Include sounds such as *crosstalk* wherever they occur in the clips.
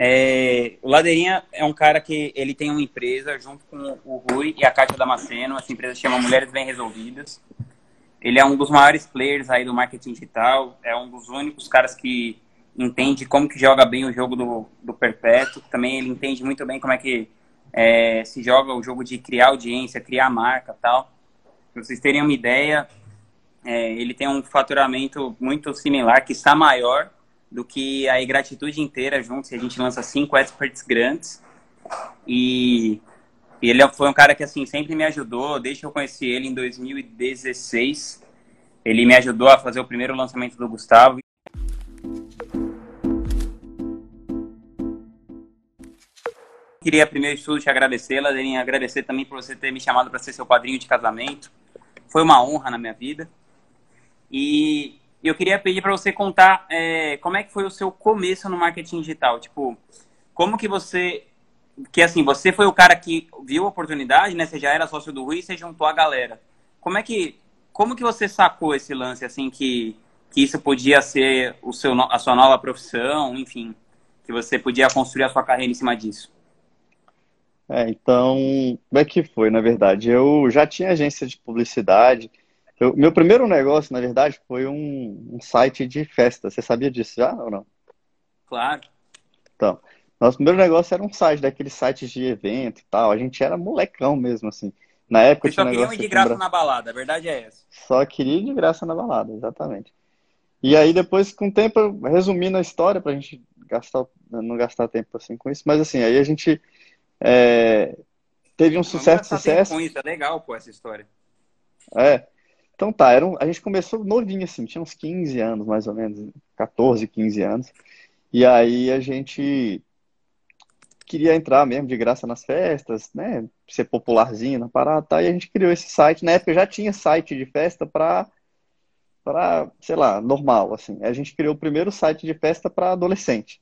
É, o Ladeirinha é um cara que ele tem uma empresa junto com o Rui e a Cátia Damasceno. Essa empresa chama Mulheres Bem Resolvidas. Ele é um dos maiores players aí do marketing digital. É um dos únicos caras que entende como que joga bem o jogo do, do perpétuo. Também ele entende muito bem como é que é, se joga o jogo de criar audiência, criar marca tal. Pra vocês terem uma ideia, é, ele tem um faturamento muito similar, que está maior do que a Gratitude inteira juntos. A gente lança cinco experts grandes. E, e ele foi um cara que assim sempre me ajudou, desde que eu conheci ele em 2016. Ele me ajudou a fazer o primeiro lançamento do Gustavo. Queria primeiro de tudo te agradecer, Ladeirinha, agradecer também por você ter me chamado para ser seu padrinho de casamento. Foi uma honra na minha vida. E eu queria pedir para você contar é, como é que foi o seu começo no marketing digital. Tipo, como que você... Que assim, você foi o cara que viu a oportunidade, né? Você já era sócio do Rui e você juntou a galera. Como é que... Como que você sacou esse lance, assim, que, que isso podia ser o seu, a sua nova profissão, enfim, que você podia construir a sua carreira em cima disso? É, então, como é que foi, na verdade? Eu já tinha agência de publicidade. Eu, meu primeiro negócio, na verdade, foi um, um, site de festa. Você sabia disso já ou não? Claro. Então, nosso primeiro negócio era um site, daqueles sites de evento e tal. A gente era molecão mesmo, assim. Na época Você só queria ir de graça na balada, a verdade é essa. Só queria ir de graça na balada, exatamente. E aí depois, com o tempo, resumindo a história, pra gente gastar, não gastar tempo assim com isso, mas assim, aí a gente é, teve um sucesso, sucesso. Com isso, é legal, pô, essa história. É. Então tá, era um, a gente começou novinho assim, tinha uns 15 anos mais ou menos, 14, 15 anos. E aí a gente queria entrar mesmo de graça nas festas, né? Ser popularzinho na parada, tá? E a gente criou esse site. Na época já tinha site de festa para para, sei lá, normal assim. A gente criou o primeiro site de festa para adolescente.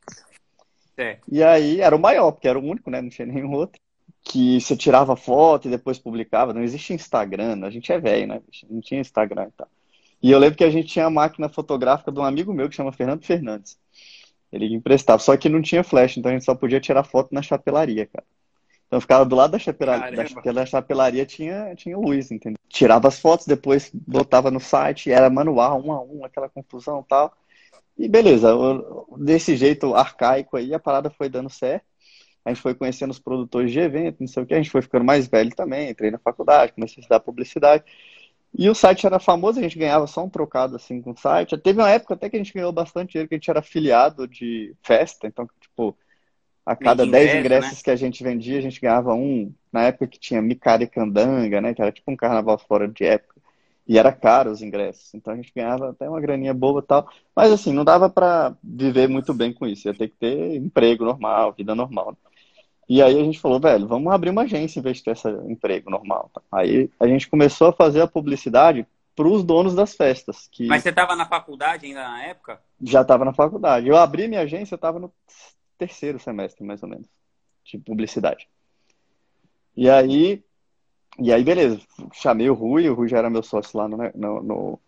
É. E aí era o maior, porque era o único, né? Não tinha nenhum outro. Que você tirava foto e depois publicava. Não existia Instagram, a gente é velho, né? Não tinha Instagram e tal. E eu lembro que a gente tinha a máquina fotográfica de um amigo meu que chama Fernando Fernandes. Ele emprestava, só que não tinha flash, então a gente só podia tirar foto na chapelaria, cara. Então ficava do lado da chapelaria, da, da chapelaria tinha, tinha luz, entendeu? Tirava as fotos, depois botava no site, era manual, um a um, aquela confusão e tal. E beleza, desse jeito arcaico aí, a parada foi dando certo. A gente foi conhecendo os produtores de evento, não sei o que, a gente foi ficando mais velho também, entrei na faculdade, comecei a estudar publicidade. E o site era famoso, a gente ganhava só um trocado assim com o site. Teve uma época até que a gente ganhou bastante dinheiro, que a gente era afiliado de festa, então, tipo, a cada 10 ingressos né? que a gente vendia, a gente ganhava um, na época que tinha Micari e Candanga, né, que era tipo um carnaval fora de época. E era caro os ingressos, então a gente ganhava até uma graninha boa e tal. Mas assim, não dava para viver muito bem com isso, ia ter que ter emprego normal, vida normal. Né? E aí a gente falou, velho, vamos abrir uma agência em vez de ter esse emprego normal. Tá? Aí a gente começou a fazer a publicidade para os donos das festas. Que... Mas você estava na faculdade ainda na época? Já estava na faculdade. Eu abri minha agência, eu estava no terceiro semestre, mais ou menos, de publicidade. E aí e aí, beleza, chamei o Rui, o Rui já era meu sócio lá no, no, no,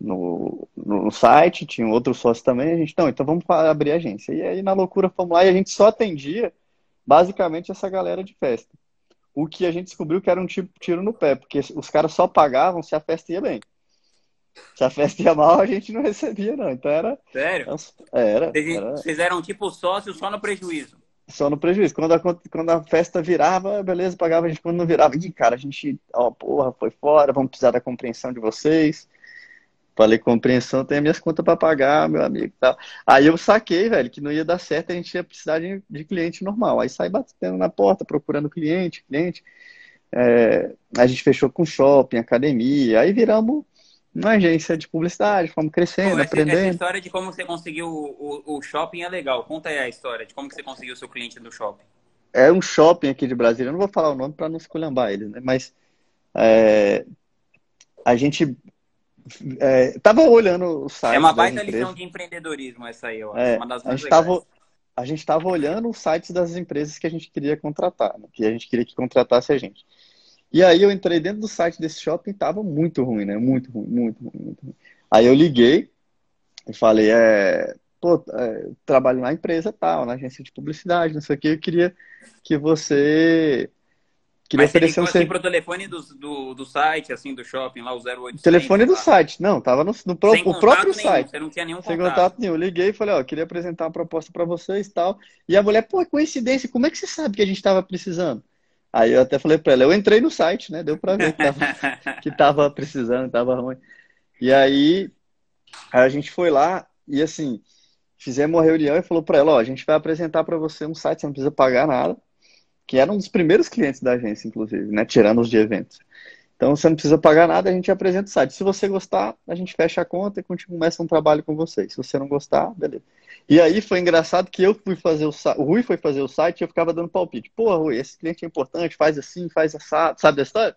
no, no site, tinha outro sócio também, a gente, não, então vamos abrir a agência. E aí, na loucura, fomos lá e a gente só atendia, basicamente, essa galera de festa. O que a gente descobriu que era um tipo tiro no pé, porque os caras só pagavam se a festa ia bem. Se a festa ia mal, a gente não recebia, não. Então era. Sério? Era. Vocês eram tipo sócios só no prejuízo. Só no prejuízo. Quando a, quando a festa virava, beleza, pagava a gente. Quando não virava, ih, cara, a gente, ó, porra, foi fora, vamos precisar da compreensão de vocês. Falei, compreensão, tem as minhas contas para pagar, meu amigo. Tal. Aí eu saquei, velho, que não ia dar certo, a gente ia precisar de, de cliente normal. Aí sai batendo na porta, procurando cliente, cliente. É, a gente fechou com shopping, academia, aí viramos uma agência de publicidade, fomos crescendo, essa, aprendendo. Essa história de como você conseguiu o, o, o, shopping é legal. Conta aí a história de como você conseguiu o seu cliente do shopping. É um shopping aqui de Brasília, eu não vou falar o nome para não esculhambar eles, né? Mas é, a gente é, tava olhando o site. É uma baita lição de empreendedorismo essa aí, eu acho. É, uma das a gente tava, a gente estava olhando os sites das empresas que a gente queria contratar, né? que a gente queria que contratasse a gente. E aí eu entrei dentro do site desse shopping, tava muito ruim, né? Muito ruim, muito ruim, muito ruim. Aí eu liguei e falei, é, pô, é, trabalho na empresa tal, na agência de publicidade, não sei o que, eu queria que você Queria Mas oferecer você ligou, um assim, pro telefone do, do, do, site, assim, do shopping, lá o 0800. Telefone do lá. site, não, tava no, no pro, o próprio nenhum, site. Você não tinha nenhum Sem contato. contato nenhum. Liguei e falei, ó, queria apresentar uma proposta para vocês e tal. E a mulher, pô, coincidência, como é que você sabe que a gente tava precisando? Aí eu até falei para ela, eu entrei no site, né? Deu para ver que tava, *laughs* que tava precisando, tava ruim. E aí, aí a gente foi lá e assim, fizemos uma reunião e falou para ela, ó, a gente vai apresentar para você um site, você não precisa pagar nada que era um dos primeiros clientes da agência, inclusive, né? Tirando os de eventos. Então você não precisa pagar nada, a gente apresenta o site. Se você gostar, a gente fecha a conta e começa um trabalho com vocês. Se você não gostar, beleza. E aí foi engraçado que eu fui fazer o site, o Rui foi fazer o site e eu ficava dando palpite. Pô, Rui, esse cliente é importante, faz assim, faz assado, sabe da história?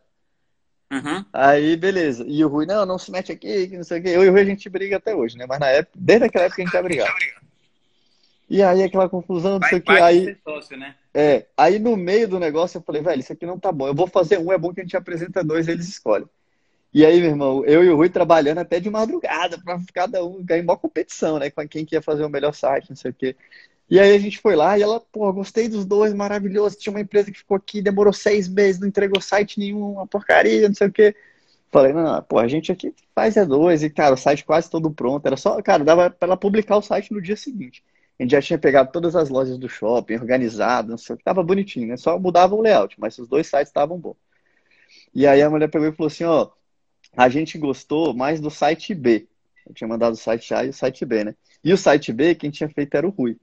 Uhum. Aí, beleza. E o Rui, não, não se mete aqui, que não sei o quê. Eu e o Rui a gente briga até hoje, né? Mas na época, desde aquela época a gente ia brigar. E aí aquela confusão, não sei o que. Aí, sócio, né? é, aí no meio do negócio eu falei, velho, isso aqui não tá bom. Eu vou fazer um, é bom que a gente apresenta dois, eles escolhem. E aí, meu irmão, eu e o Rui trabalhando até de madrugada para cada um ganhar uma competição, né? Com quem que ia fazer o melhor site, não sei o quê. E aí a gente foi lá e ela, pô, gostei dos dois, maravilhoso. Tinha uma empresa que ficou aqui, demorou seis meses, não entregou site nenhum, uma porcaria, não sei o quê. Falei, não, pô, a gente aqui faz é dois, e cara, o site quase todo pronto. Era só, cara, dava para ela publicar o site no dia seguinte. A gente já tinha pegado todas as lojas do shopping, organizado, não sei o que, tava bonitinho, né? Só mudava o layout, mas os dois sites estavam bons. E aí a mulher pegou e falou assim, ó, a gente gostou mais do site B. Eu tinha mandado o site A e o site B, né? E o site B, quem tinha feito era o Rui.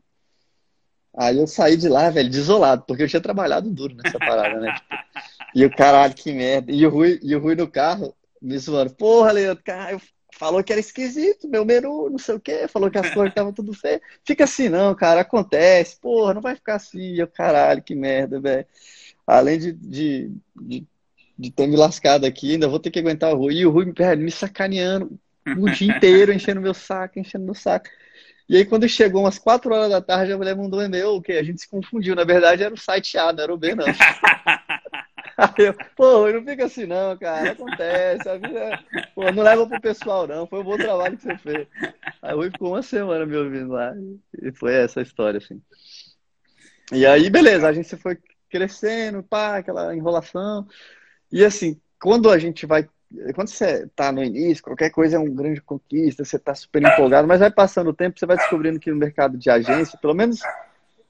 Aí eu saí de lá, velho, desolado, porque eu tinha trabalhado duro nessa parada, né? Tipo, *laughs* e o caralho, que merda. E o Rui, e o Rui no carro, me zoando, porra, Leandro, cara, eu falou que era esquisito, meu menu, não sei o quê, falou que as cores estavam tudo feio. Fica assim, não, cara, acontece, porra, não vai ficar assim, eu, caralho, que merda, velho. Além de, de, de, de, ter me lascado aqui, ainda vou ter que aguentar o Rui. E o Rui velho, me sacaneando o dia inteiro, enchendo meu saco, enchendo meu saco. E aí, quando chegou umas 4 horas da tarde, a mulher mandou um e-mail, o que a gente se confundiu. Na verdade, era o site A, não era o B, não. *laughs* Eu, pô, não fica assim não, cara, acontece, a vida, pô, não leva pro pessoal não, foi um bom trabalho que você fez. Aí o Rui ficou uma semana me ouvindo lá, e foi essa história, assim. E aí, beleza, a gente foi crescendo, pá, aquela enrolação, e assim, quando a gente vai quando você está no início, qualquer coisa é uma grande conquista, você está super empolgado, mas vai passando o tempo, você vai descobrindo que no mercado de agência, pelo menos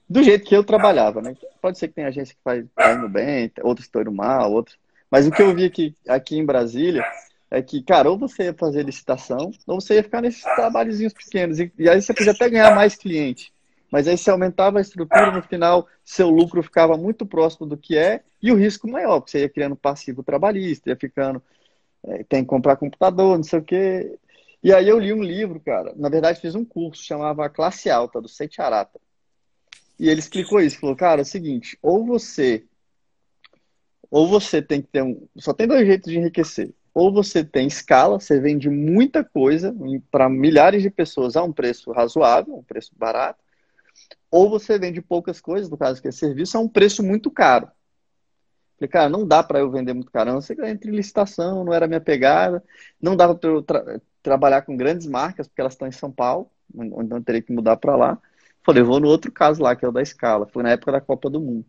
do jeito que eu trabalhava, né? Pode ser que tenha agência que faz tá indo bem, outros estão indo mal, outros. Mas o que eu vi aqui, aqui em Brasília é que, cara, ou você ia fazer licitação, ou você ia ficar nesses trabalhozinhos pequenos. E, e aí você podia até ganhar mais cliente. Mas aí você aumentava a estrutura, no final seu lucro ficava muito próximo do que é, e o risco maior, porque você ia criando passivo trabalhista, ia ficando. É, tem que comprar computador, não sei o quê. E aí eu li um livro, cara. Na verdade, fiz um curso, chamava Classe Alta, do Seiichi Arata. E ele explicou isso, falou, cara, é o seguinte, ou você ou você tem que ter um, só tem dois jeitos de enriquecer. Ou você tem escala, você vende muita coisa para milhares de pessoas a um preço razoável, um preço barato, ou você vende poucas coisas, no caso que é serviço, a um preço muito caro. Falei, cara, não dá para eu vender muito caro. Não sei que entre licitação, não era minha pegada. Não dava para eu tra trabalhar com grandes marcas, porque elas estão em São Paulo, onde eu teria que mudar para lá. Falei, vou no outro caso lá, que é o da escala. Foi na época da Copa do Mundo.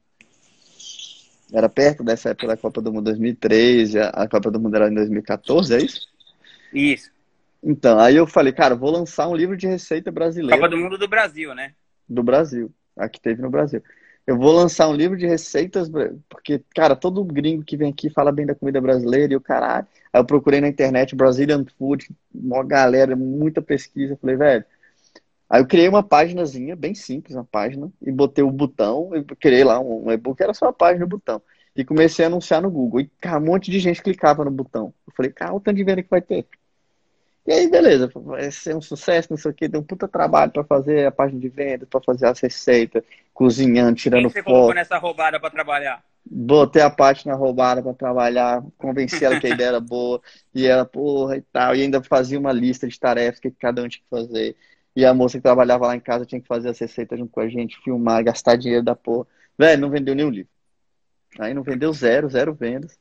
Era perto dessa época da Copa do Mundo 2013, a Copa do Mundo era em 2014, é isso? Isso. Então, aí eu falei, cara, vou lançar um livro de receita brasileira. Copa do Mundo do Brasil, né? Do Brasil. Aqui teve no Brasil. Eu vou lançar um livro de receitas, porque, cara, todo gringo que vem aqui fala bem da comida brasileira e o caralho. Aí eu procurei na internet Brazilian Food, uma galera, muita pesquisa. Falei, velho, Aí eu criei uma páginazinha, bem simples, uma página, e botei o botão, eu criei lá um, e-book, era só a página e o botão. E comecei a anunciar no Google. E, cara, um monte de gente clicava no botão. Eu falei, cara, o tanto de venda que vai ter. E aí, beleza, vai ser um sucesso, não sei o que, deu um puta trabalho para fazer a página de venda, para fazer as receitas, cozinhando, tirando Quem você foto. colocou nessa roubada para trabalhar? Botei a página roubada para trabalhar, convenci ela que a ideia era boa, e ela, porra, e tal, e ainda fazia uma lista de tarefas que cada um tinha que fazer. E a moça que trabalhava lá em casa tinha que fazer as receitas junto com a gente, filmar, gastar dinheiro da porra. Velho, não vendeu nenhum livro. Aí não vendeu zero, zero vendas.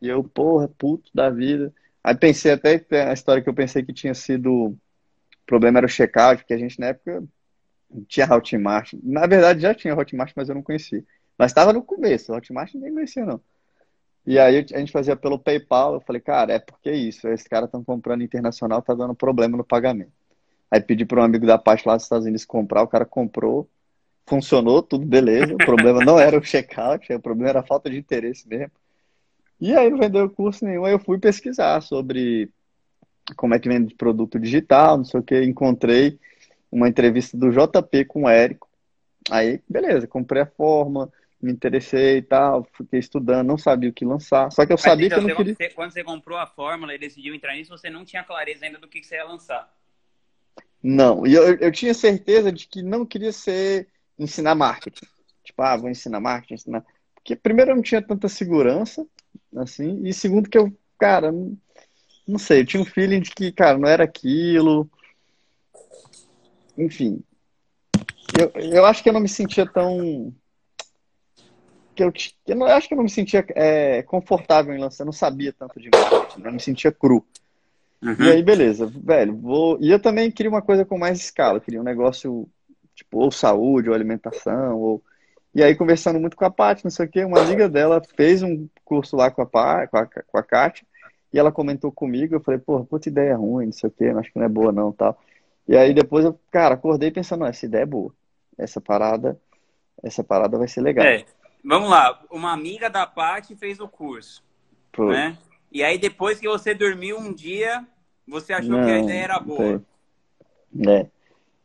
E eu, porra, puto da vida. Aí pensei até a história que eu pensei que tinha sido problema era o checkout, porque a gente na época tinha Hotmart. Na verdade já tinha Hotmart, mas eu não conhecia. Mas estava no começo, Hotmart ninguém conhecia não. E aí a gente fazia pelo PayPal, eu falei, cara, é porque isso, esses caras estão comprando internacional, tá dando problema no pagamento. Aí pedi para um amigo da parte lá dos Estados Unidos comprar, o cara comprou, funcionou, tudo beleza. O problema não era o checkout, o problema era a falta de interesse mesmo. E aí não vendeu curso nenhum, aí eu fui pesquisar sobre como é que vende produto digital, não sei o que, encontrei uma entrevista do JP com o Érico. Aí, beleza, comprei a forma, me interessei e tal, fiquei estudando, não sabia o que lançar. Só que eu sabia então, que eu não queria. quando você comprou a fórmula e decidiu entrar nisso, você não tinha clareza ainda do que você ia lançar. Não, e eu, eu tinha certeza de que não queria ser ensinar marketing. Tipo, ah, vou ensinar marketing, ensinar. Porque primeiro eu não tinha tanta segurança, assim, e segundo que eu, cara, não, não sei, eu tinha um feeling de que, cara, não era aquilo. Enfim. Eu, eu acho que eu não me sentia tão. Que eu, eu, não, eu acho que eu não me sentia é, confortável em lançar, eu não sabia tanto de marketing, eu me sentia cru. Uhum. E aí, beleza, velho, vou. E eu também queria uma coisa com mais escala, eu queria um negócio, tipo, ou saúde, ou alimentação, ou. E aí, conversando muito com a Paty, não sei o quê, uma amiga dela fez um curso lá com a, Pá, com a, com a Kátia, e ela comentou comigo, eu falei, pô, puta ideia ruim, não sei o quê, acho que não é boa não, tal. E aí depois eu, cara, acordei pensando, essa ideia é boa. Essa parada, essa parada vai ser legal. É, vamos lá, uma amiga da Paty fez o curso, Foi. né? E aí depois que você dormiu um dia, você achou não, que a ideia era boa. É.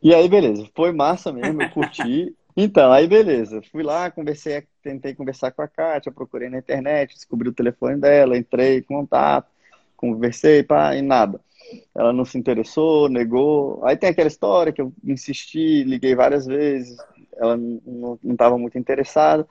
E aí, beleza, foi massa mesmo, eu curti. *laughs* então, aí beleza, fui lá, conversei, tentei conversar com a Kátia, procurei na internet, descobri o telefone dela, entrei em contato, conversei, pá, e nada. Ela não se interessou, negou. Aí tem aquela história que eu insisti, liguei várias vezes, ela não estava muito interessada.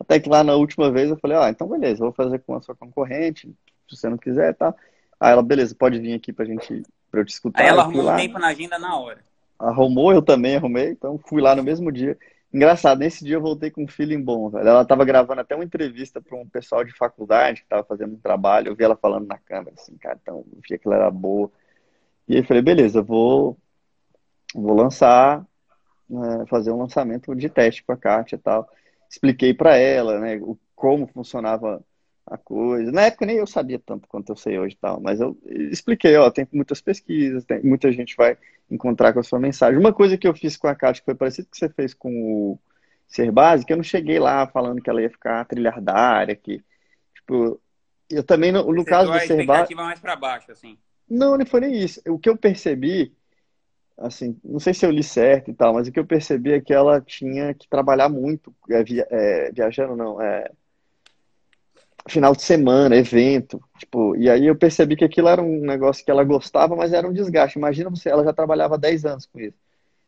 Até que lá na última vez eu falei, ah, então beleza, vou fazer com a sua concorrente, se você não quiser, tá? Aí ela, beleza, pode vir aqui pra gente, pra eu te escutar. Aí ela arrumou lá. um tempo na agenda na hora. Arrumou, eu também arrumei, então fui lá no mesmo dia. Engraçado, nesse dia eu voltei com um feeling bom, velho. Ela tava gravando até uma entrevista para um pessoal de faculdade que tava fazendo um trabalho. Eu vi ela falando na câmera, assim, cara, então eu via que ela era boa. E aí falei, beleza, vou, vou lançar, né, fazer um lançamento de teste com a Kátia e tal. Expliquei para ela, né, como funcionava a coisa. Na época nem eu sabia tanto quanto eu sei hoje e tal, mas eu expliquei, ó, tem muitas pesquisas, tem, muita gente vai encontrar com a sua mensagem. Uma coisa que eu fiz com a Kátia que foi parecido com que você fez com o Ser Básico, eu não cheguei lá falando que ela ia ficar trilhardária, que, tipo, eu também, no, no caso do Ser Básico... mais para baixo, assim. Não, não foi nem isso. O que eu percebi, assim, não sei se eu li certo e tal, mas o que eu percebi é que ela tinha que trabalhar muito, é, via, é, viajando não, é final de semana, evento, tipo, e aí eu percebi que aquilo era um negócio que ela gostava, mas era um desgaste. Imagina você, ela já trabalhava 10 anos com isso.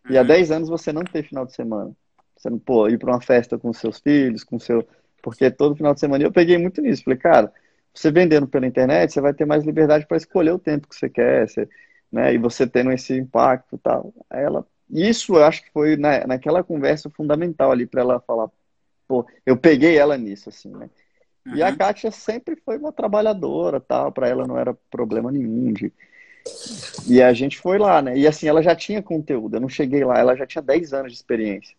E há 10 uhum. anos você não tem final de semana. Você não, pô, ir para uma festa com seus filhos, com seu. Porque todo final de semana eu peguei muito nisso. Falei, cara, você vendendo pela internet, você vai ter mais liberdade para escolher o tempo que você quer, você, né? E você tendo esse impacto e tal. Aí ela. Isso eu acho que foi na, naquela conversa fundamental ali para ela falar, pô, eu peguei ela nisso, assim, né? Uhum. E a uhum. Kátia sempre foi uma trabalhadora, tal, para ela não era problema nenhum de... E a gente foi lá, né? E assim, ela já tinha conteúdo, eu não cheguei lá, ela já tinha 10 anos de experiência.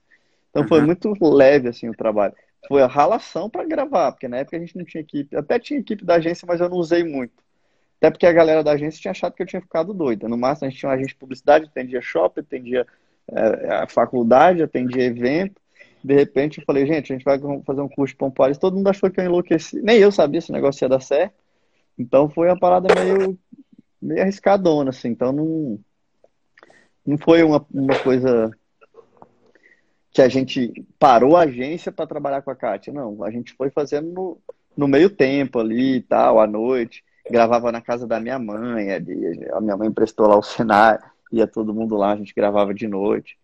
Então uhum. foi muito leve assim o trabalho. Foi a ralação para gravar, porque na época a gente não tinha equipe, até tinha equipe da agência, mas eu não usei muito. Até porque a galera da agência tinha achado que eu tinha ficado doida. No máximo a gente tinha uma agente de publicidade, atendia shopping, atendia é, a faculdade, atendia evento de repente eu falei, gente, a gente vai fazer um curso de Pompoares. Todo mundo achou que eu enlouqueci. Nem eu sabia se o negócio ia dar certo. Então foi uma parada meio, meio arriscadona, assim. Então não, não foi uma, uma coisa que a gente parou a agência para trabalhar com a Kátia. Não, a gente foi fazendo no, no meio tempo ali e tal, à noite. Gravava na casa da minha mãe, a minha mãe emprestou lá o cenário, ia todo mundo lá, a gente gravava de noite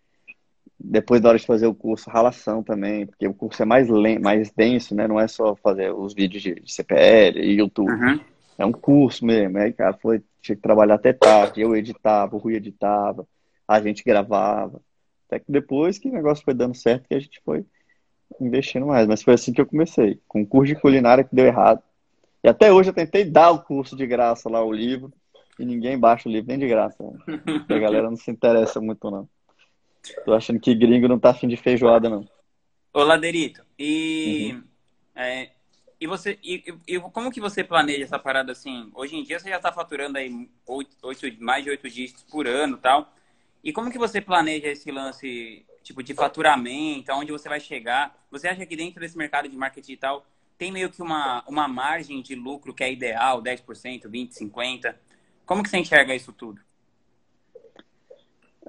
depois da hora de fazer o curso, ralação também, porque o curso é mais, mais denso, né? Não é só fazer os vídeos de, de CPL e YouTube. Uhum. É um curso mesmo. Aí, cara, foi, tinha que trabalhar até tarde. Eu editava, o Rui editava, a gente gravava. Até que depois que o negócio foi dando certo, que a gente foi investindo mais. Mas foi assim que eu comecei, com um curso de culinária que deu errado. E até hoje eu tentei dar o curso de graça lá, o livro. e ninguém baixa o livro nem de graça. Né? *laughs* a galera não se interessa muito, não. Tô achando que gringo não tá afim de feijoada, não. Ô, Laderito, e, uhum. é, e você e, e, como que você planeja essa parada assim? Hoje em dia você já está faturando aí 8, 8, mais de oito dígitos por ano tal. E como que você planeja esse lance tipo de faturamento, aonde você vai chegar? Você acha que dentro desse mercado de marketing digital tem meio que uma, uma margem de lucro que é ideal, 10%, 20%, 50%? Como que você enxerga isso tudo?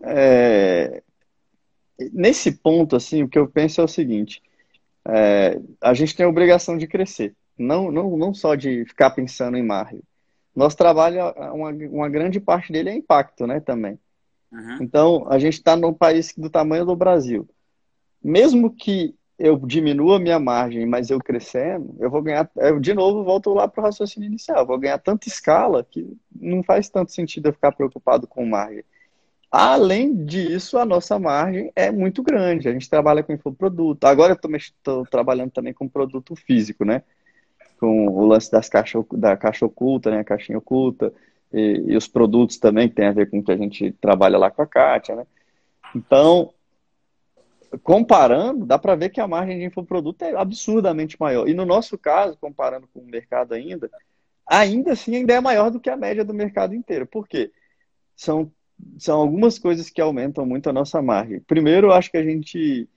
É, nesse ponto, assim, o que eu penso é o seguinte: é, a gente tem a obrigação de crescer, não, não, não só de ficar pensando em margem. Nosso trabalho, uma, uma grande parte dele é impacto, né, também. Uhum. Então, a gente está num país do tamanho do Brasil. Mesmo que eu diminua a minha margem, mas eu crescendo, eu vou ganhar. Eu, de novo, volto lá para o raciocínio inicial. Eu vou ganhar tanta escala que não faz tanto sentido eu ficar preocupado com margem. Além disso, a nossa margem é muito grande. A gente trabalha com infoproduto. Agora eu estou trabalhando também com produto físico, né? Com o lance das caixa, da caixa oculta, né? A caixinha oculta. E, e, os produtos também que tem a ver com o que a gente trabalha lá com a Kátia, né? Então, comparando, dá para ver que a margem de infoproduto é absurdamente maior. E no nosso caso, comparando com o mercado ainda, ainda assim ainda é maior do que a média do mercado inteiro. Por quê? São são algumas coisas que aumentam muito a nossa margem. Primeiro, eu acho que a gente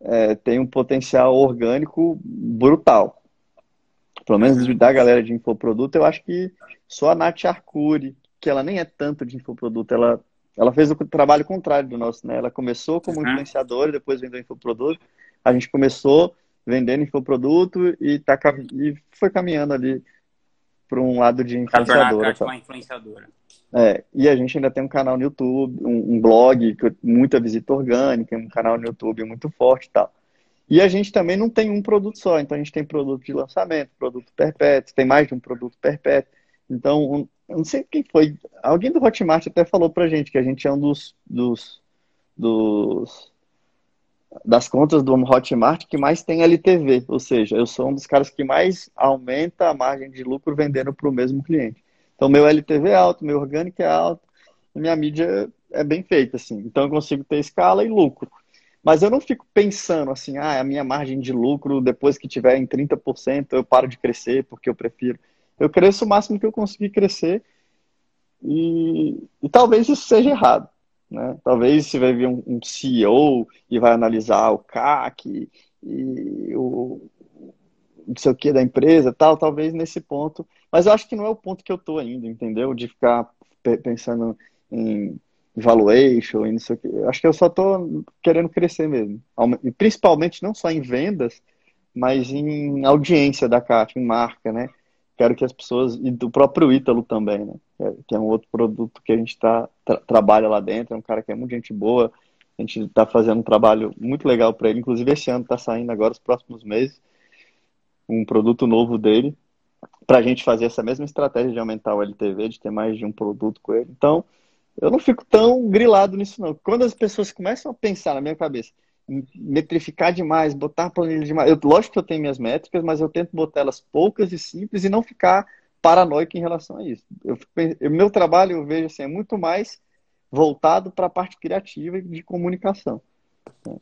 é, tem um potencial orgânico brutal. Pelo menos da galera de infoproduto, eu acho que só a Nath Arcuri, que ela nem é tanto de infoproduto, ela, ela fez o trabalho contrário do nosso, né? Ela começou como uhum. influenciadora, depois vendeu infoproduto. A gente começou vendendo infoproduto e, tá, e foi caminhando ali para um lado de influenciadora. Tá? Uma influenciadora. É, e a gente ainda tem um canal no YouTube, um, um blog muita visita orgânica, um canal no YouTube muito forte e tal. E a gente também não tem um produto só, então a gente tem produto de lançamento, produto perpétuo, tem mais de um produto perpétuo. Então, eu não sei quem foi, alguém do Hotmart até falou pra gente que a gente é um dos, dos, dos das contas do Hotmart que mais tem LTV, ou seja, eu sou um dos caras que mais aumenta a margem de lucro vendendo para o mesmo cliente. Então, meu LTV é alto, meu orgânico é alto, minha mídia é bem feita, assim. Então, eu consigo ter escala e lucro. Mas eu não fico pensando assim, ah, a minha margem de lucro, depois que tiver em 30%, eu paro de crescer porque eu prefiro. Eu cresço o máximo que eu conseguir crescer e, e talvez isso seja errado. Né? Talvez você vai vir um, um CEO e vai analisar o CAC e, e o não sei o que da empresa tal, talvez nesse ponto. Mas eu acho que não é o ponto que eu tô ainda, entendeu? De ficar pensando em valuation e não sei o que. Acho que eu só tô querendo crescer mesmo. E principalmente não só em vendas, mas em audiência da CAT, em marca, né? Quero que as pessoas, e do próprio Ítalo também, né? Que é um outro produto que a gente tá, tra trabalha lá dentro, é um cara que é muito gente boa, a gente está fazendo um trabalho muito legal para ele, inclusive esse ano está saindo agora, os próximos meses, um produto novo dele, para a gente fazer essa mesma estratégia de aumentar o LTV, de ter mais de um produto com ele. Então, eu não fico tão grilado nisso, não. Quando as pessoas começam a pensar na minha cabeça, metrificar demais, botar planilha demais. Eu, lógico que eu tenho minhas métricas, mas eu tento botar elas poucas e simples e não ficar paranoico em relação a isso. Eu, eu meu trabalho, eu vejo assim, é muito mais voltado para a parte criativa e de comunicação.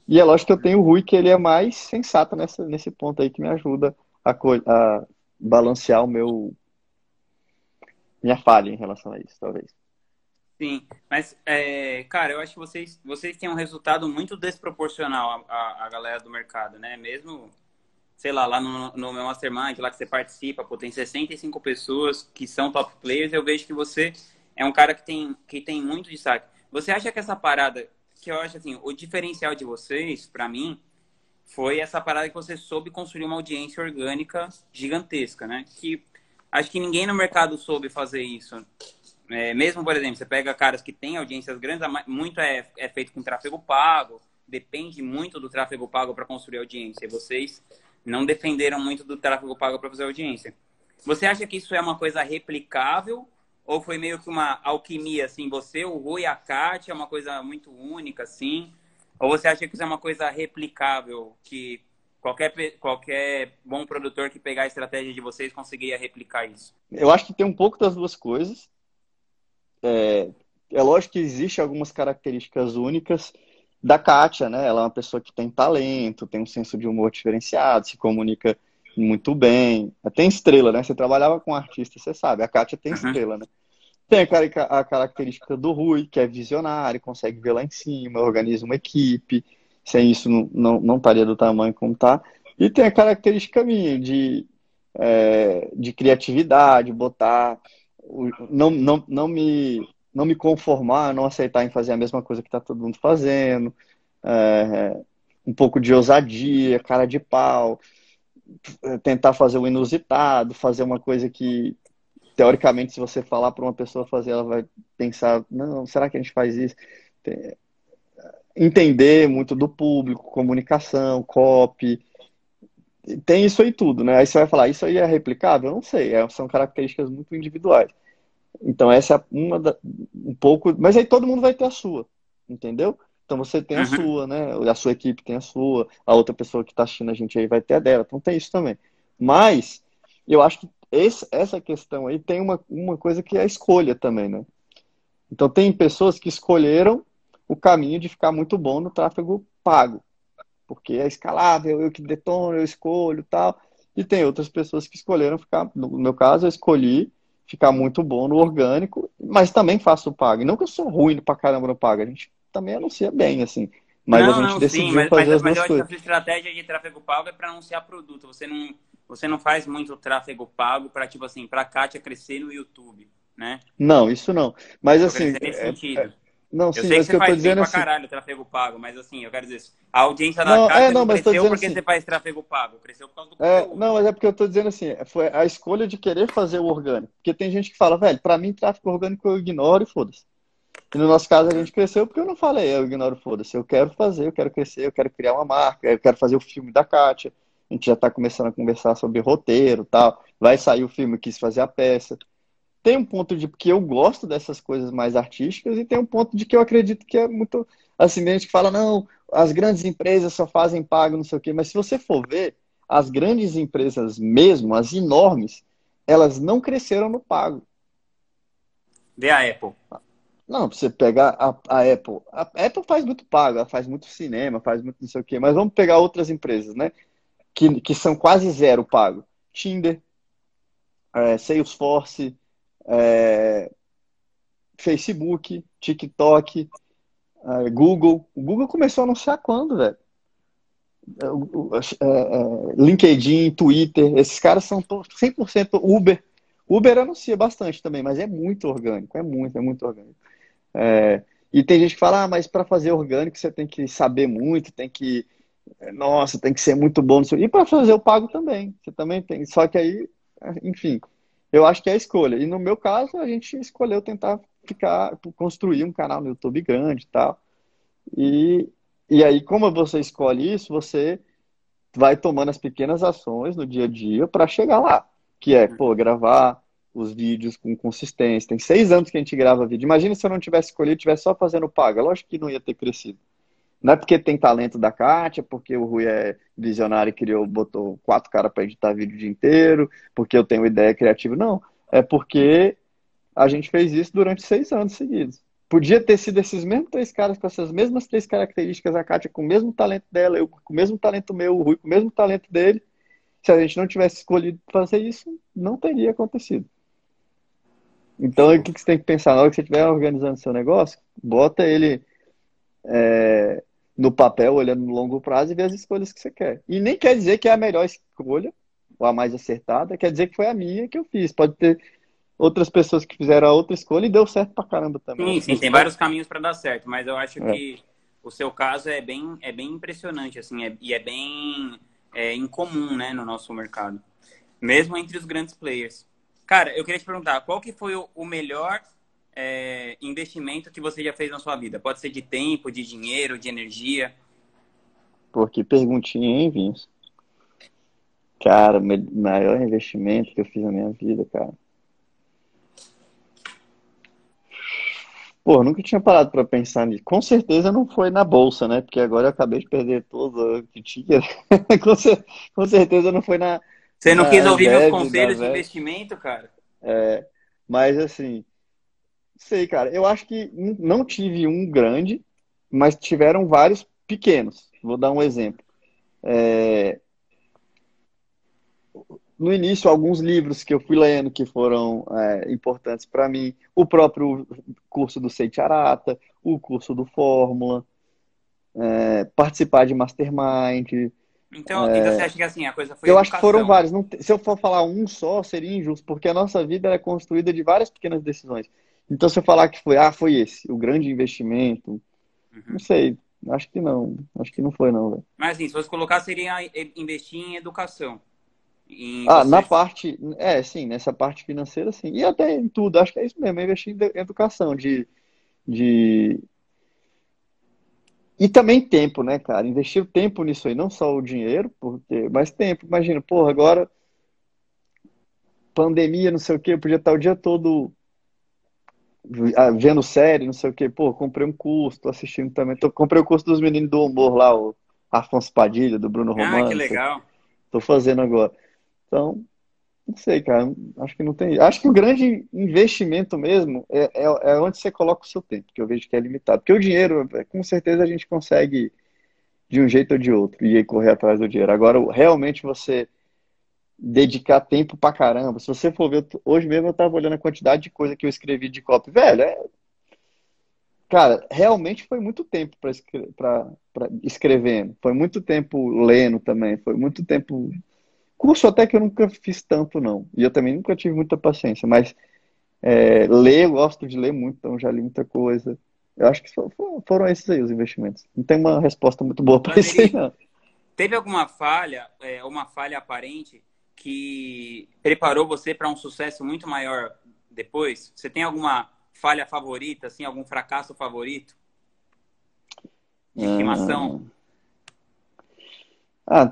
E é lógico que eu tenho o Rui, que ele é mais sensato nessa, nesse ponto aí, que me ajuda a, a balancear o meu minha falha em relação a isso, talvez. Sim, mas, é, cara, eu acho que vocês, vocês têm um resultado muito desproporcional à, à galera do mercado, né? Mesmo, sei lá, lá no, no meu Mastermind, lá que você participa, pô, tem 65 pessoas que são top players, eu vejo que você é um cara que tem, que tem muito destaque. Você acha que essa parada, que eu acho assim, o diferencial de vocês, para mim, foi essa parada que você soube construir uma audiência orgânica gigantesca, né? Que acho que ninguém no mercado soube fazer isso. É, mesmo, por exemplo, você pega caras que têm audiências grandes, muito é, é feito com tráfego pago, depende muito do tráfego pago para construir audiência. E vocês não dependeram muito do tráfego pago para fazer audiência. Você acha que isso é uma coisa replicável ou foi meio que uma alquimia, assim, você, o Rui a Kátia, é uma coisa muito única, assim? Ou você acha que isso é uma coisa replicável, que qualquer, qualquer bom produtor que pegar a estratégia de vocês conseguiria replicar isso? Eu acho que tem um pouco das duas coisas. é, é lógico que existe algumas características únicas da Kátia, né? Ela é uma pessoa que tem talento, tem um senso de humor diferenciado, se comunica muito bem. Tem estrela, né? Você trabalhava com artista, você sabe. A Kátia tem uhum. estrela, né? Tem a, característica do Rui, que é visionário, consegue ver lá em cima, organiza uma equipe. Sem isso, não, não, não estaria do tamanho como tá. E tem a característica minha de, é, de criatividade, botar. Não, não, não me não me conformar, não aceitar em fazer a mesma coisa que está todo mundo fazendo, é, um pouco de ousadia, cara de pau, tentar fazer o inusitado, fazer uma coisa que, teoricamente, se você falar para uma pessoa fazer, ela vai pensar, não, será que a gente faz isso? Entender muito do público, comunicação, copy, tem isso aí tudo, né? Aí você vai falar, isso aí é replicável? Eu não sei, é, são características muito individuais. Então, essa é uma da, um pouco. Mas aí todo mundo vai ter a sua, entendeu? Então você tem a uhum. sua, né? A sua equipe tem a sua, a outra pessoa que está assistindo a gente aí vai ter a dela. Então tem isso também. Mas eu acho que esse, essa questão aí tem uma, uma coisa que é a escolha também, né? Então tem pessoas que escolheram o caminho de ficar muito bom no tráfego pago. Porque é escalável, eu que detono, eu escolho tal. E tem outras pessoas que escolheram ficar, no meu caso, eu escolhi ficar muito bom no orgânico, mas também faço o pago. E não que eu sou ruim pra caramba no pago, a gente também anuncia bem, assim. Mas não, a gente não, decidiu sim, mas, fazer mas, as mas duas eu coisas. que a estratégia de tráfego pago é para anunciar produto. Você não, você não faz muito tráfego pago para tipo assim, para a Kátia crescer no YouTube, né? Não, isso não. Mas assim, nesse é, sentido. É, não, eu sim, sei que você eu faz dizendo bem assim, pra caralho o tráfego pago, mas assim, eu quero dizer, a audiência da Não, Kátia é, não, não, cresceu porque assim- você faz tráfego pago, cresceu por causa do É, conteúdo. não, mas é porque eu tô dizendo assim, foi a escolha de querer fazer o orgânico. Porque tem gente que fala, velho, pra mim tráfego orgânico eu ignoro e foda-se. E no nosso caso a gente cresceu porque eu não falei, eu ignoro foda-se. Eu quero fazer, eu quero crescer, eu quero criar uma marca, eu quero fazer o filme da Kátia. A gente já tá começando a conversar sobre roteiro tal. Vai sair o filme, quis fazer a peça. Tem um ponto de que eu gosto dessas coisas mais artísticas e tem um ponto de que eu acredito que é muito. Assim, tem gente que fala, não, as grandes empresas só fazem pago, não sei o quê. Mas se você for ver, as grandes empresas mesmo, as enormes, elas não cresceram no pago. Vê a Apple. Não, pra você pegar a, a Apple. A Apple faz muito pago, ela faz muito cinema, faz muito não sei o quê. Mas vamos pegar outras empresas, né? Que, que são quase zero pago. Tinder, é, Salesforce, é, Facebook, TikTok, é, Google. O Google começou a anunciar quando, velho? É, é, é, LinkedIn, Twitter, esses caras são to- 100% Uber. Uber anuncia bastante também, mas é muito orgânico, é muito, é muito orgânico. É, e tem gente que fala, ah, mas para fazer orgânico você tem que saber muito, tem que, nossa, tem que ser muito bom. E para fazer o pago também, você também tem. Só que aí, enfim, eu acho que é a escolha. E no meu caso, a gente escolheu tentar ficar, construir um canal no YouTube grande e tal. E, e aí, como você escolhe isso, você vai tomando as pequenas ações no dia a dia para chegar lá. Que é, pô, gravar os vídeos com consistência. Tem seis anos que a gente grava vídeo. Imagina se eu não tivesse escolhido, tivesse só fazendo paga. Lógico que não ia ter crescido. Não é porque tem talento da Kátia, porque o Rui é visionário e criou, botou quatro caras para editar vídeo o dia inteiro, porque eu tenho ideia criativa. Não. É porque a gente fez isso durante seis anos seguidos. Podia ter sido esses mesmos três caras com essas mesmas três características, a Kátia com o mesmo talento dela, eu com o mesmo talento meu, o Rui com o mesmo talento dele. Se a gente não tivesse escolhido fazer isso, não teria acontecido. Então, o que que você tem que pensar? Na hora que você estiver organizando seu negócio, bota ele é, no papel, olhando no longo prazo e vê as escolhas que você quer. E nem quer dizer que é a melhor escolha, ou a mais acertada, quer dizer que foi a minha que eu fiz. Pode ter outras pessoas que fizeram a outra escolha e deu certo pra caramba também. Sim, sim, tem vários caminhos para dar certo, mas eu acho É. que o seu caso é bem, é bem impressionante, assim, é- e é bem é, incomum, né, no nosso mercado, mesmo entre os grandes players. Cara, eu queria te perguntar, qual que foi o, o melhor é, investimento que você já fez na sua vida? Pode ser de tempo, de dinheiro, de energia? Pô, que perguntinha, hein, Vinhos? Cara, o maior investimento que eu fiz na minha vida, cara. Pô, nunca tinha parado pra pensar nisso. Com certeza não foi na bolsa, né? Porque agora eu acabei de perder tudo que tinha. Com cer- com certeza não foi na, Você não na quis ouvir meus conselhos de Vest. investimento, cara? É, mas assim, sei, cara. Eu acho que não tive um grande, mas tiveram vários pequenos. Vou dar um exemplo. É... No início, alguns livros que eu fui lendo que foram é, importantes para mim. O próprio curso do Seiti Arata, o curso do Fórmula, é, participar de Mastermind. Então, é, então você acha que assim, a coisa foi Eu educação. acho que foram vários. Não, se eu for falar um só, seria injusto, porque a nossa vida é construída de várias pequenas decisões. Então, se eu falar que foi, ah, foi esse, o grande investimento, uhum. não sei, acho que não. Acho que não foi, não, velho. Mas assim, se fosse colocar, seria investir em educação. Em ah, na parte. É, sim, nessa parte financeira, sim. E até em tudo, acho que é isso mesmo, é investir em educação, de. de... E também tempo, né, cara? Investir o tempo nisso aí, não só o dinheiro, porque, mas tempo. Imagina, porra, agora pandemia, não sei o quê, eu podia estar o dia todo vendo série, não sei o que, pô, comprei um curso, tô assistindo também. Tô, comprei o curso dos meninos do humor lá, o Afonso Padilha, do Bruno Romano. Ah, que legal. Tô, tô fazendo agora. Então, não sei, cara, acho que não tem. Acho que o grande investimento mesmo é, é, é onde você coloca o seu tempo, que eu vejo que é limitado. Porque o dinheiro, com certeza a gente consegue de um jeito ou de outro e correr atrás do dinheiro. Agora, realmente você dedicar tempo pra caramba. Se você for ver, hoje mesmo eu tava olhando a quantidade de coisa que eu escrevi de copy. Velho, é... Cara, realmente foi muito tempo para escre... escrevendo. Foi muito tempo lendo também. Foi muito tempo. Curso até que eu nunca fiz tanto, não. E eu também nunca tive muita paciência. Mas é, ler, eu gosto de ler muito, então já li muita coisa. Eu acho que foram esses aí os investimentos. Não tem uma resposta muito boa para isso aí, não. Teve alguma falha, é, uma falha aparente que preparou você para um sucesso muito maior depois? Você tem alguma falha favorita, assim, algum fracasso favorito? De estimação? Ah,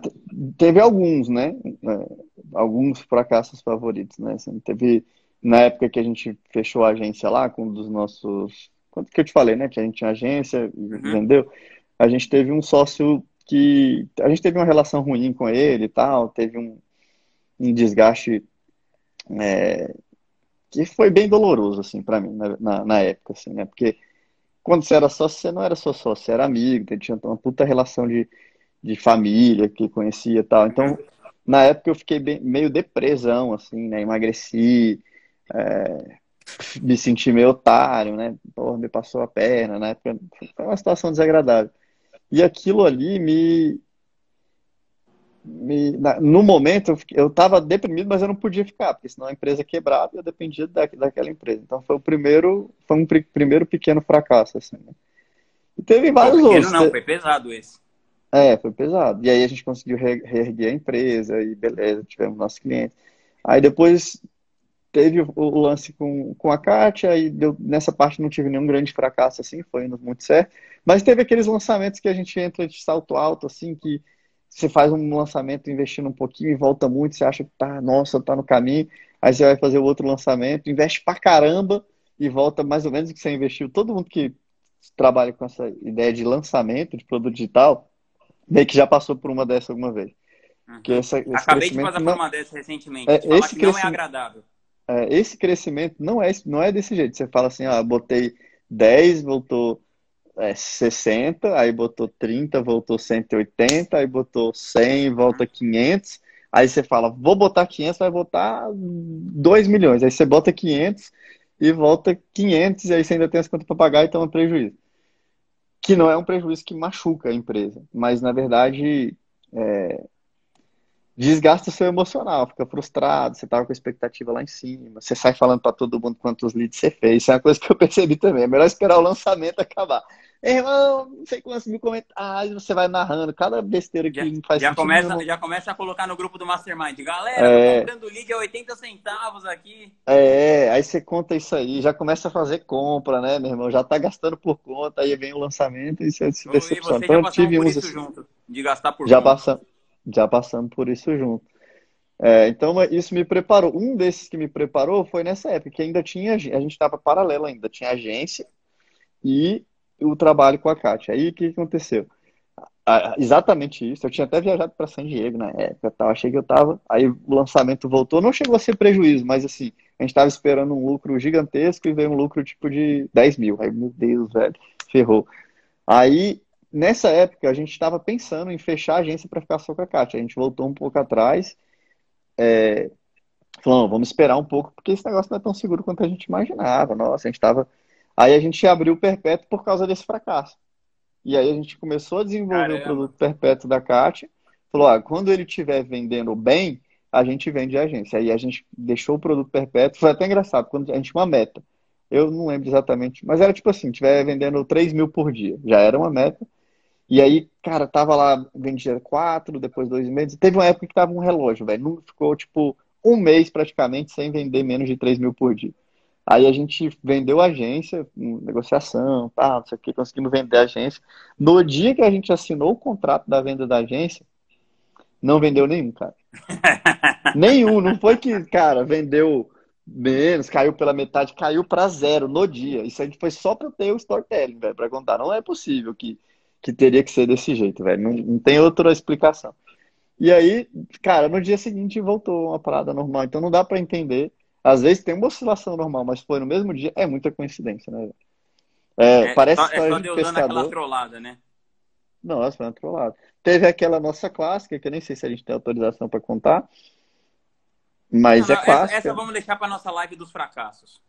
teve alguns, né? É, alguns fracassos favoritos, né? Assim, teve na época que a gente fechou a agência lá com um dos nossos. Quanto que eu te falei, né? Que a gente tinha agência, uhum. vendeu. A gente teve um sócio que. A gente teve uma relação ruim com ele e tal, teve um, um desgaste é, que foi bem doloroso, assim, para mim, na, na, na, época, assim, né? Porque quando você era sócio, você não era só sócio, você era amigo, tinha uma puta relação de, de família que conhecia e tal. Então, na época eu fiquei bem, meio depressão, assim, né? Emagreci, é, me senti meio otário, né? Porra, me passou a perna, né? Foi uma situação desagradável. E aquilo ali me, me, na, no momento eu estava deprimido, mas eu não podia ficar, porque senão a empresa quebrava e eu dependia da, daquela empresa. Então foi o primeiro, foi um pr primeiro pequeno fracasso, assim, né? E teve vários pequeno, outros. Não, foi pesado esse. É, foi pesado. E aí a gente conseguiu re reerguer a empresa e beleza, tivemos nossos clientes. Aí depois teve o, o lance com, com a Kátia, e deu, nessa parte não tive nenhum grande fracasso, assim, foi indo muito certo. Mas teve aqueles lançamentos que a gente entra de salto alto, assim, que você faz um lançamento investindo um pouquinho e volta muito, você acha que tá, nossa, tá no caminho, aí você vai fazer o outro lançamento, investe pra caramba e volta mais ou menos o que você investiu. Todo mundo que trabalha com essa ideia de lançamento de produto digital, meio que já passou por uma dessa alguma vez. Uhum. Que essa, Acabei de passar não... por uma dessas recentemente. É, esse não é agradável. É, esse crescimento não é, não é desse jeito. Você fala assim, ah, botei 10, voltou é, 60, aí botou 30, voltou 180, aí botou 100, volta 500. Aí você fala, vou botar 500, vai botar 2 milhões. Aí você bota 500 e volta 500, e aí você ainda tem as contas para pagar e toma prejuízo. Que não é um prejuízo que machuca a empresa, mas na verdade é, desgasta o seu emocional, fica frustrado, você tava com a expectativa lá em cima, você sai falando para todo mundo quantos leads você fez, isso é uma coisa que eu *laughs* percebi também, é melhor esperar o lançamento acabar. Irmão, não sei quantos mil comentários, você vai narrando cada besteira que já, não faz já sentido. Começa, Já começa a colocar no grupo do Mastermind, galera, é... comprando lead a 80 centavos aqui. É, aí você conta isso aí, já começa a fazer compra, né, meu irmão, já tá gastando por conta, aí vem o lançamento e você se decepciona. Então, já tive por isso assim, junto, de gastar por já conta. Passamos, já passamos por isso junto. É, então, isso me preparou. Um desses que me preparou foi nessa época, que ainda tinha, a gente estava paralelo ainda, tinha agência e o trabalho com a Kátia. Aí, o que aconteceu? Ah, exatamente isso. Eu tinha até viajado para San Diego na época, tal. achei que eu estava. Aí o lançamento voltou, não chegou a ser prejuízo, mas assim, a gente estava esperando um lucro gigantesco e veio um lucro tipo de 10 mil. Aí, meu Deus, velho, ferrou. Aí, nessa época, a gente estava pensando em fechar a agência para ficar só com a Kátia. A gente voltou um pouco atrás, é, falando, vamos esperar um pouco, porque esse negócio não é tão seguro quanto a gente imaginava. Nossa, a gente estava. Aí a gente abriu o Perpétuo por causa desse fracasso. E aí a gente começou a desenvolver Caramba. o produto Perpétuo da Kátia. Falou, ah, quando ele estiver vendendo bem, a gente vende a agência. Aí a gente deixou o produto perpétuo. Foi até engraçado, quando a gente tinha uma meta. Eu não lembro exatamente, mas era tipo assim, tiver vendendo 3 mil por dia. Já era uma meta. E aí, cara, tava lá, vendia quatro, depois dois meses. Teve uma época que tava um relógio, velho. Não ficou, tipo, um mês praticamente sem vender menos de 3 mil por dia. Aí a gente vendeu a agência, negociação, tá, não sei o que, conseguimos vender a agência. No dia que a gente assinou o contrato da venda da agência, não vendeu nenhum, cara. *laughs* nenhum, não foi que, cara, vendeu menos, caiu pela metade, caiu para zero no dia. Isso aí foi só para ter o storytelling, velho, para contar. Não é possível que, que teria que ser desse jeito, velho. Não, não tem outra explicação. E aí, cara, no dia seguinte voltou uma parada normal. Então não dá para entender. Às vezes tem uma oscilação normal, mas foi no mesmo dia. É muita coincidência, né? É, é, parece é só de pescador. aquela trollada, né? Nossa, foi uma trollada. Teve aquela nossa clássica, que eu nem sei se a gente tem autorização para contar. Mas não, é clássica. Essa vamos deixar para nossa live dos fracassos.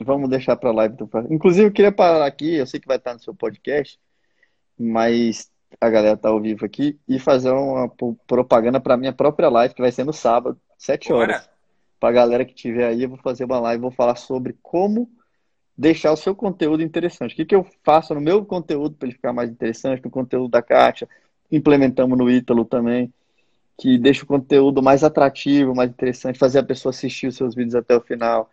Vamos deixar para a live do fracasso. Inclusive, eu queria parar aqui, eu sei que vai estar no seu podcast, mas a galera tá ao vivo aqui, e fazer uma propaganda para minha própria live, que vai ser no sábado, 7 horas. Para a galera que tiver aí, eu vou fazer uma live, vou falar sobre como deixar o seu conteúdo interessante. O que, que eu faço no meu conteúdo para ele ficar mais interessante, no conteúdo da Kátia, implementamos no Ítalo também, que deixa o conteúdo mais atrativo, mais interessante, fazer a pessoa assistir os seus vídeos até o final,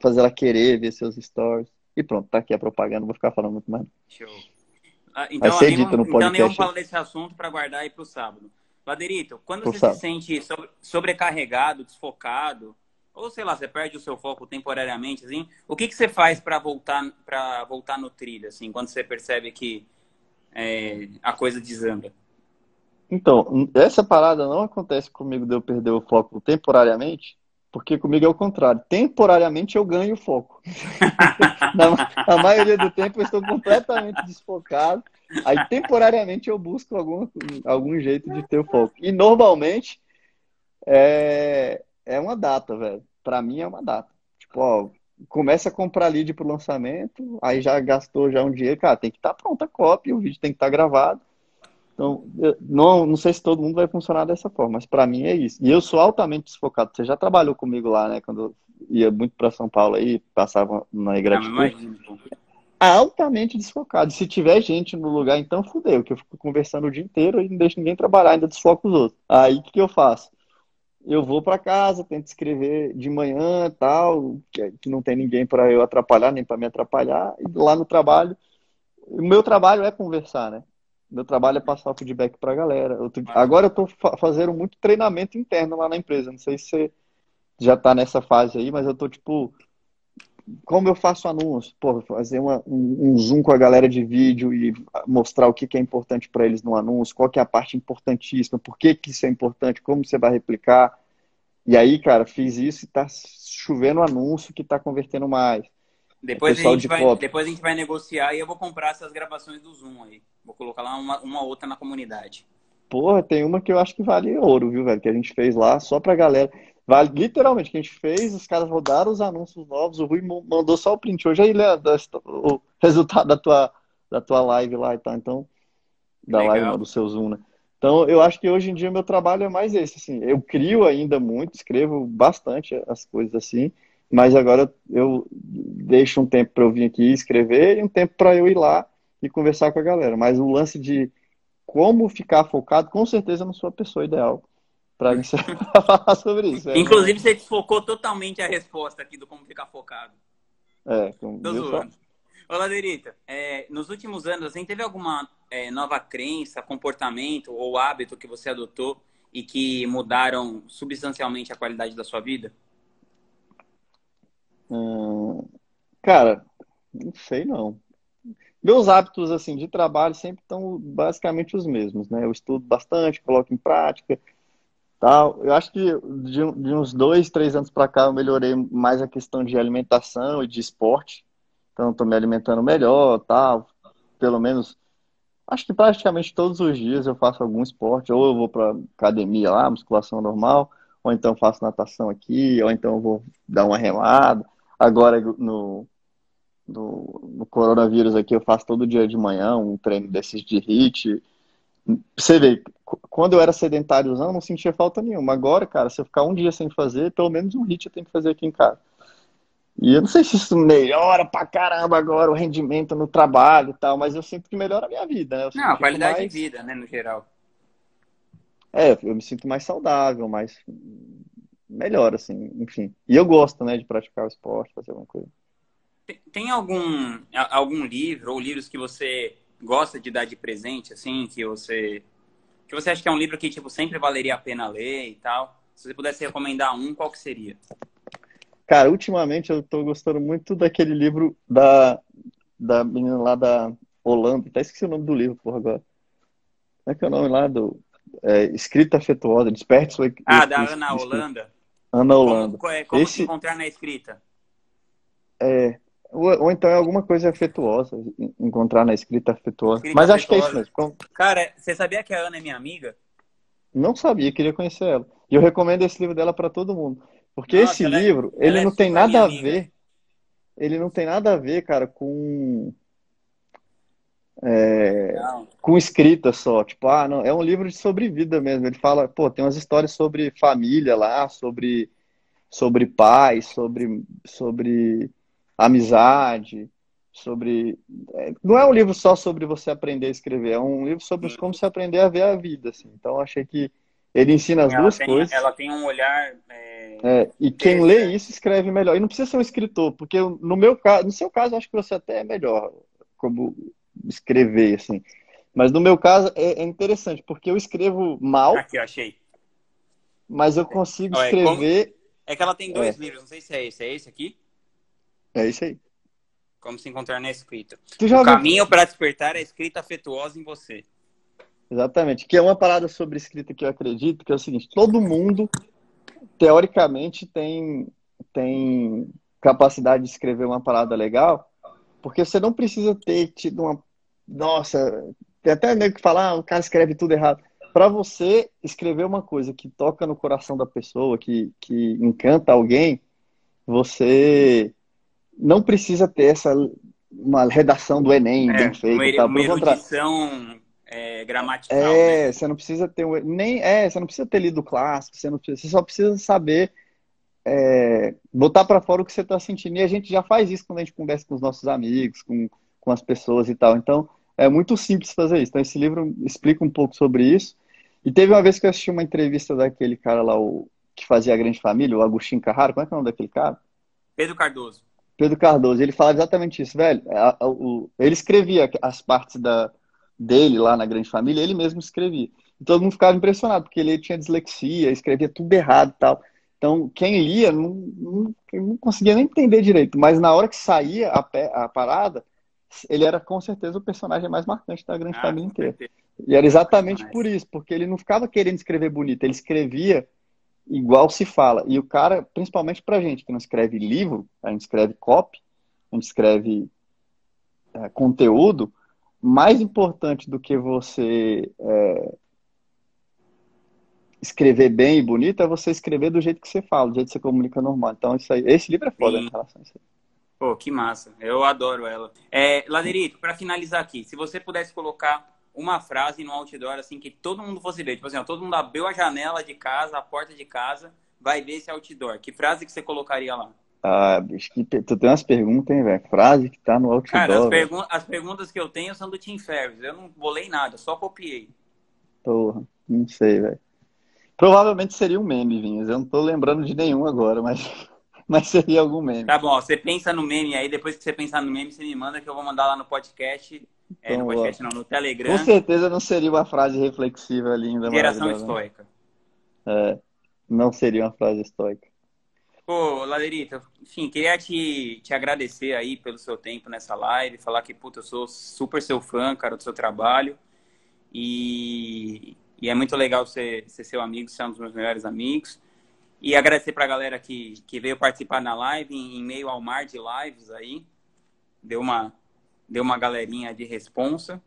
fazer ela querer ver seus stories. E pronto, tá aqui a propaganda, vou ficar falando muito mais. Show. Ah, então, Vai ser dito no podcast. Então, nem vamos falar desse assunto para guardar aí para o sábado. Laderito, quando Pro você sábado. se sente sobrecarregado, desfocado, ou sei lá, você perde o seu foco temporariamente, assim, o que, que você faz para voltar para voltar no trilho, assim, quando você percebe que é, a coisa desanda? Então, essa parada não acontece comigo de eu perder o foco temporariamente, porque comigo é o contrário. Temporariamente eu ganho foco. *laughs* Na, maioria do tempo eu estou completamente desfocado. Aí temporariamente eu busco algum, algum jeito de ter o foco. E normalmente é, é uma data, velho. Para mim é uma data. Tipo, ó, começa a comprar lead pro lançamento, aí já gastou já um dinheiro, cara, tem que estar tá pronta a cópia, o vídeo tem que estar tá gravado. Então, não, não sei se todo mundo vai funcionar dessa forma, mas para mim é isso. E eu sou altamente desfocado. Você já trabalhou comigo lá, né? Quando eu ia muito para São Paulo aí, passava na Igratitude. Altamente desfocado. Se tiver gente no lugar, então fudeu, que eu fico conversando o dia inteiro e não deixo ninguém trabalhar, ainda desfoco os outros. Aí o que, que eu faço? Eu vou para casa, tento escrever de manhã, tal, que, que não tem ninguém para eu atrapalhar, nem para me atrapalhar. E lá no trabalho, o meu trabalho é conversar, né? Meu trabalho é passar o feedback para a galera. Tô... Agora eu estou fa fazendo muito treinamento interno lá na empresa. Não sei se você já está nessa fase aí, mas eu estou tipo. Como eu faço anúncio? Pô, fazer uma, um, um, zoom com a galera de vídeo e mostrar o que, que é importante para eles no anúncio, qual que é a parte importantíssima, por que, que isso é importante, como você vai replicar. E aí, cara, fiz isso e está chovendo anúncio que está convertendo mais. Depois a, gente vai, depois a gente vai negociar e eu vou comprar essas gravações do Zoom aí. Vou colocar lá uma, uma outra na comunidade. Porra, tem uma que eu acho que vale ouro, viu, velho? Que a gente fez lá só pra galera. Vale, literalmente, que a gente fez, os caras rodaram os anúncios novos, o Rui mandou só o print. Hoje aí, Léo, o resultado da tua, da tua live lá e tal. Então, da Legal. live, não, do seu Zoom, né? Então, eu acho que hoje em dia meu trabalho é mais esse, assim. Eu crio ainda muito, escrevo bastante as coisas assim, mas agora eu deixo um tempo para eu vir aqui escrever e um tempo para eu ir lá e conversar com a galera. Mas o lance de como ficar focado, com certeza eu não sou a pessoa ideal para *laughs* *laughs* falar sobre isso. É, Inclusive, você desfocou totalmente a resposta aqui do como ficar focado. É, zoando. Olá, Derita. É, nos últimos anos, assim, teve alguma é, nova crença, comportamento ou hábito que você adotou e que mudaram substancialmente a qualidade da sua vida? Hum, cara, não sei não. Meus hábitos assim de trabalho sempre estão basicamente os mesmos, né? Eu estudo bastante, coloco em prática, tal. Eu acho que de, de uns dois, três anos para cá eu melhorei mais a questão de alimentação e de esporte. Então, estou me alimentando melhor, tal. Pelo menos, acho que praticamente todos os dias eu faço algum esporte. Ou eu vou para academia lá, musculação normal, ou então faço natação aqui, ou então vou dar uma remada. Agora, no, no, no coronavírus aqui, eu faço todo dia de manhã um treino desses de HIIT. Você vê, quando eu era sedentáriozão, eu não sentia falta nenhuma. Agora, cara, se eu ficar um dia sem fazer, pelo menos um HIIT eu tenho que fazer aqui em casa. E eu não sei se isso melhora pra caramba agora o rendimento no trabalho e tal, mas eu sinto que melhora a minha vida, né? não, a qualidade mais... de vida, né, no geral. É, eu me sinto mais saudável, mais melhor, assim, enfim. E eu gosto, né, de praticar o esporte, fazer alguma coisa. Tem algum, algum livro ou livros que você gosta de dar de presente, assim, que você que você acha que é um livro que tipo sempre valeria a pena ler e tal? Se você pudesse recomendar um, qual que seria? Cara, ultimamente eu tô gostando muito daquele livro da da menina lá da Holanda, até esqueci o nome do livro, porra, agora. Como é que é o nome lá do é, Escrita Afetuosa, Desperte sua Ah, da Ana Holanda? Ana Holanda. Como, é, como Esse... encontrar na escrita? É, ou, ou, então é alguma coisa afetuosa, encontrar na escrita afetuosa. Escrita Mas afetuosa. acho que é isso mesmo. Cara, você sabia que a Ana é minha amiga? Não sabia, queria conhecer ela. E eu recomendo esse livro dela para todo mundo. Porque Nossa, esse é- livro, é, ele não é tem nada a ver. Ele não tem nada a ver, cara, com. É, com escrita só. Tipo, ah, não, é um livro de sobrevida mesmo. Ele fala, pô, tem umas histórias sobre família lá, sobre, sobre pais, sobre, sobre amizade, sobre. É, não é um livro só sobre você aprender a escrever, é um livro sobre como você aprender a ver a vida. Assim. Então, eu achei que ele ensina as ela duas tem, coisas. Ela tem um olhar. É... É, e quem lê isso escreve melhor. E não precisa ser um escritor, porque no meu caso, no seu caso, acho que você até é melhor como escrever, assim. Mas no meu caso é, é interessante, porque eu escrevo mal. Aqui, eu achei. Mas eu consigo escrever. Como... É que ela tem dois é. livros, não sei se é esse. É esse aqui? É isso aí. Como se encontrar na escrita. o viu? caminho para despertar a escrita afetuosa em você. Exatamente. Que é uma parada sobre escrita que eu acredito, que é o seguinte, todo mundo, teoricamente, tem, tem capacidade de escrever uma parada legal, porque você não precisa ter tido uma. Nossa, tem até nego que fala, ah, o cara escreve tudo errado. Para você escrever uma coisa que toca no coração da pessoa, que, que encanta alguém, você não precisa ter essa uma redação do Enem é, bem feita. Uma, tá? uma erudição é, gramatical. É, né? você não precisa ter nem é, você não precisa ter lido clássico, você, não precisa, você só precisa saber é, botar para fora o que você está sentindo. E a gente já faz isso quando a gente conversa com os nossos amigos, com, com as pessoas e tal. Então, é muito simples fazer isso. Então, esse livro explica um pouco sobre isso. E teve uma vez que eu assisti uma entrevista daquele cara lá, o, que fazia a Grande Família, o Agostinho Carraro. Como é que é o nome daquele cara? Pedro Cardoso. Pedro Cardoso, ele falava exatamente isso, velho. ele escrevia as partes da, dele lá na Grande Família, ele mesmo escrevia. E todo mundo ficava impressionado, porque ele tinha dislexia, escrevia tudo errado e tal. Então, quem lia não, não, não, conseguia nem entender direito, mas na hora que saía a, a parada, ele era com certeza o personagem mais marcante da Grande ah, Família inteira. E era exatamente por isso, porque ele não ficava querendo escrever bonito, ele escrevia igual se fala. E o cara, principalmente pra gente que não escreve livro, a gente escreve copy, a gente escreve é, conteúdo, mais importante do que você é, escrever bem e bonito é você escrever do jeito que você fala, do jeito que você comunica normal. Então, isso aí, esse livro é foda Sim. em relação a isso aí. Pô, que massa. Eu adoro ela. É, Laderito, para finalizar aqui, se você pudesse colocar uma frase no outdoor, assim, que todo mundo fosse ver. Tipo assim, ó, todo mundo abriu a janela de casa, a porta de casa, vai ver esse outdoor. Que frase que você colocaria lá? Ah, bicho, que, tu tem umas perguntas, hein, velho? Frase que tá no outdoor. Cara, as, pergun as, perguntas que eu tenho são do Tim Ferriss. Eu não bolei nada, só copiei. Porra, não sei, velho. Provavelmente seria um meme, Vinhas. Eu não tô lembrando de nenhum agora, mas, mas seria algum meme. Tá bom, você pensa no meme aí, depois que você pensar no meme, você me manda que eu vou mandar lá no podcast é, no podcast não, no Telegram. Com certeza não seria uma frase reflexiva linda. Geração estoica. É, não seria uma frase estoica. Pô, Laderita, enfim, queria te, te agradecer aí pelo seu tempo nessa live, falar que, puta, eu sou super seu fã, cara, do seu trabalho. E, E é muito legal ser, ser seu amigo, ser um dos meus melhores amigos. E agradecer para a galera que, que veio participar na live, em, em, meio ao mar de lives aí. Deu uma, deu uma galerinha de responsa.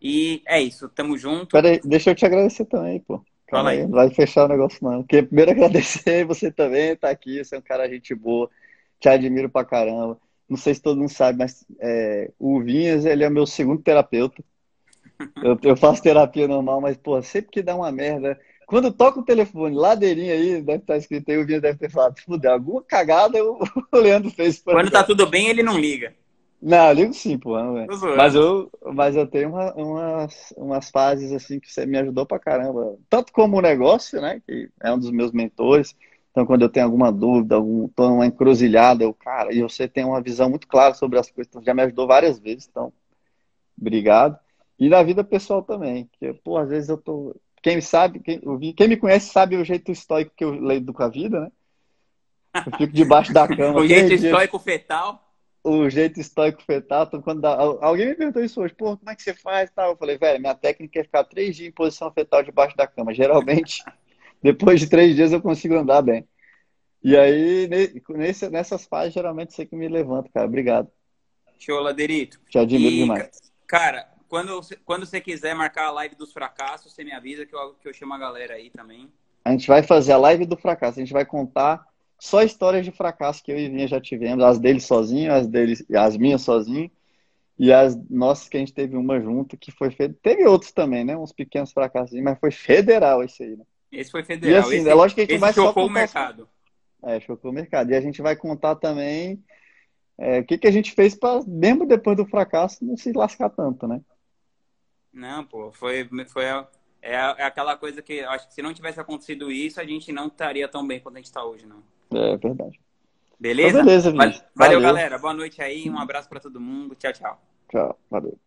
E é isso, tamo junto. Peraí, deixa eu te agradecer também, pô. Fala aí. Não vai fechar o negócio, não. Porque primeiro agradecer *laughs* você também, tá aqui, você é um cara gente boa. Te admiro pra caramba. Não sei se todo mundo sabe, mas é, o Vinhas, ele é meu segundo terapeuta. *laughs* Eu, eu, faço terapia normal, mas, pô, sempre que dá uma merda. Quando toca o telefone, ladeirinha aí, deve estar escrito aí, o Vinhas deve ter falado, fudeu, alguma cagada *laughs* o Leandro fez. Quando tá tudo bem, ele não liga. Não, eu ligo sim, pô. Mas eu, mas eu tenho uma, umas, umas fases assim que você me ajudou pra caramba. Tanto como o negócio, né? Que é um dos meus mentores. Então, quando eu tenho alguma dúvida, algum, tô numa encruzilhada, eu, cara, e você tem uma visão muito clara sobre as coisas, então já me ajudou várias vezes, então, obrigado. E na vida pessoal também, que, pô, às vezes eu tô. Quem sabe, quem, quem me conhece sabe o jeito estoico que eu leio com a vida, né? Eu fico debaixo da cama. *laughs* o jeito estoico fetal o jeito estoico fetal. Então, quando dá, alguém me perguntou isso hoje, pô, como é que você faz? Tal? Eu falei, velho, minha técnica é ficar três dias em posição fetal debaixo da cama. Geralmente, *laughs* depois de três dias eu consigo andar bem. E aí, nesse, nessas fases, geralmente sei que me levanto, cara. Obrigado. Show, Laderito. Te admiro e, demais. Cara, quando, quando você quiser marcar a live dos fracassos, você me avisa que eu, que eu chamo a galera aí também. A gente vai fazer a live do fracasso. A gente vai contar só histórias de fracasso que eu e Vinha já tivemos, as dele sozinho, as dele, as minhas sozinho, e as nossas que a gente teve uma junto, que foi teve outros também, né? Uns pequenos fracassos, mas foi federal esse aí, né? Esse foi federal. E assim, esse, é lógico que a gente vai chocou o mercado. É, chocou o mercado. E a gente vai contar também é, o que, que a gente fez para, mesmo depois do fracasso, não se lascar tanto, né? Não, pô, foi, foi é, é aquela coisa que acho que se não tivesse acontecido isso, a gente não estaria tão bem quanto a gente está hoje, não. É verdade. Beleza? Então, beleza, Valeu, valeu, galera. Boa noite aí. Um abraço para todo mundo. Tchau, tchau. Tchau. Valeu.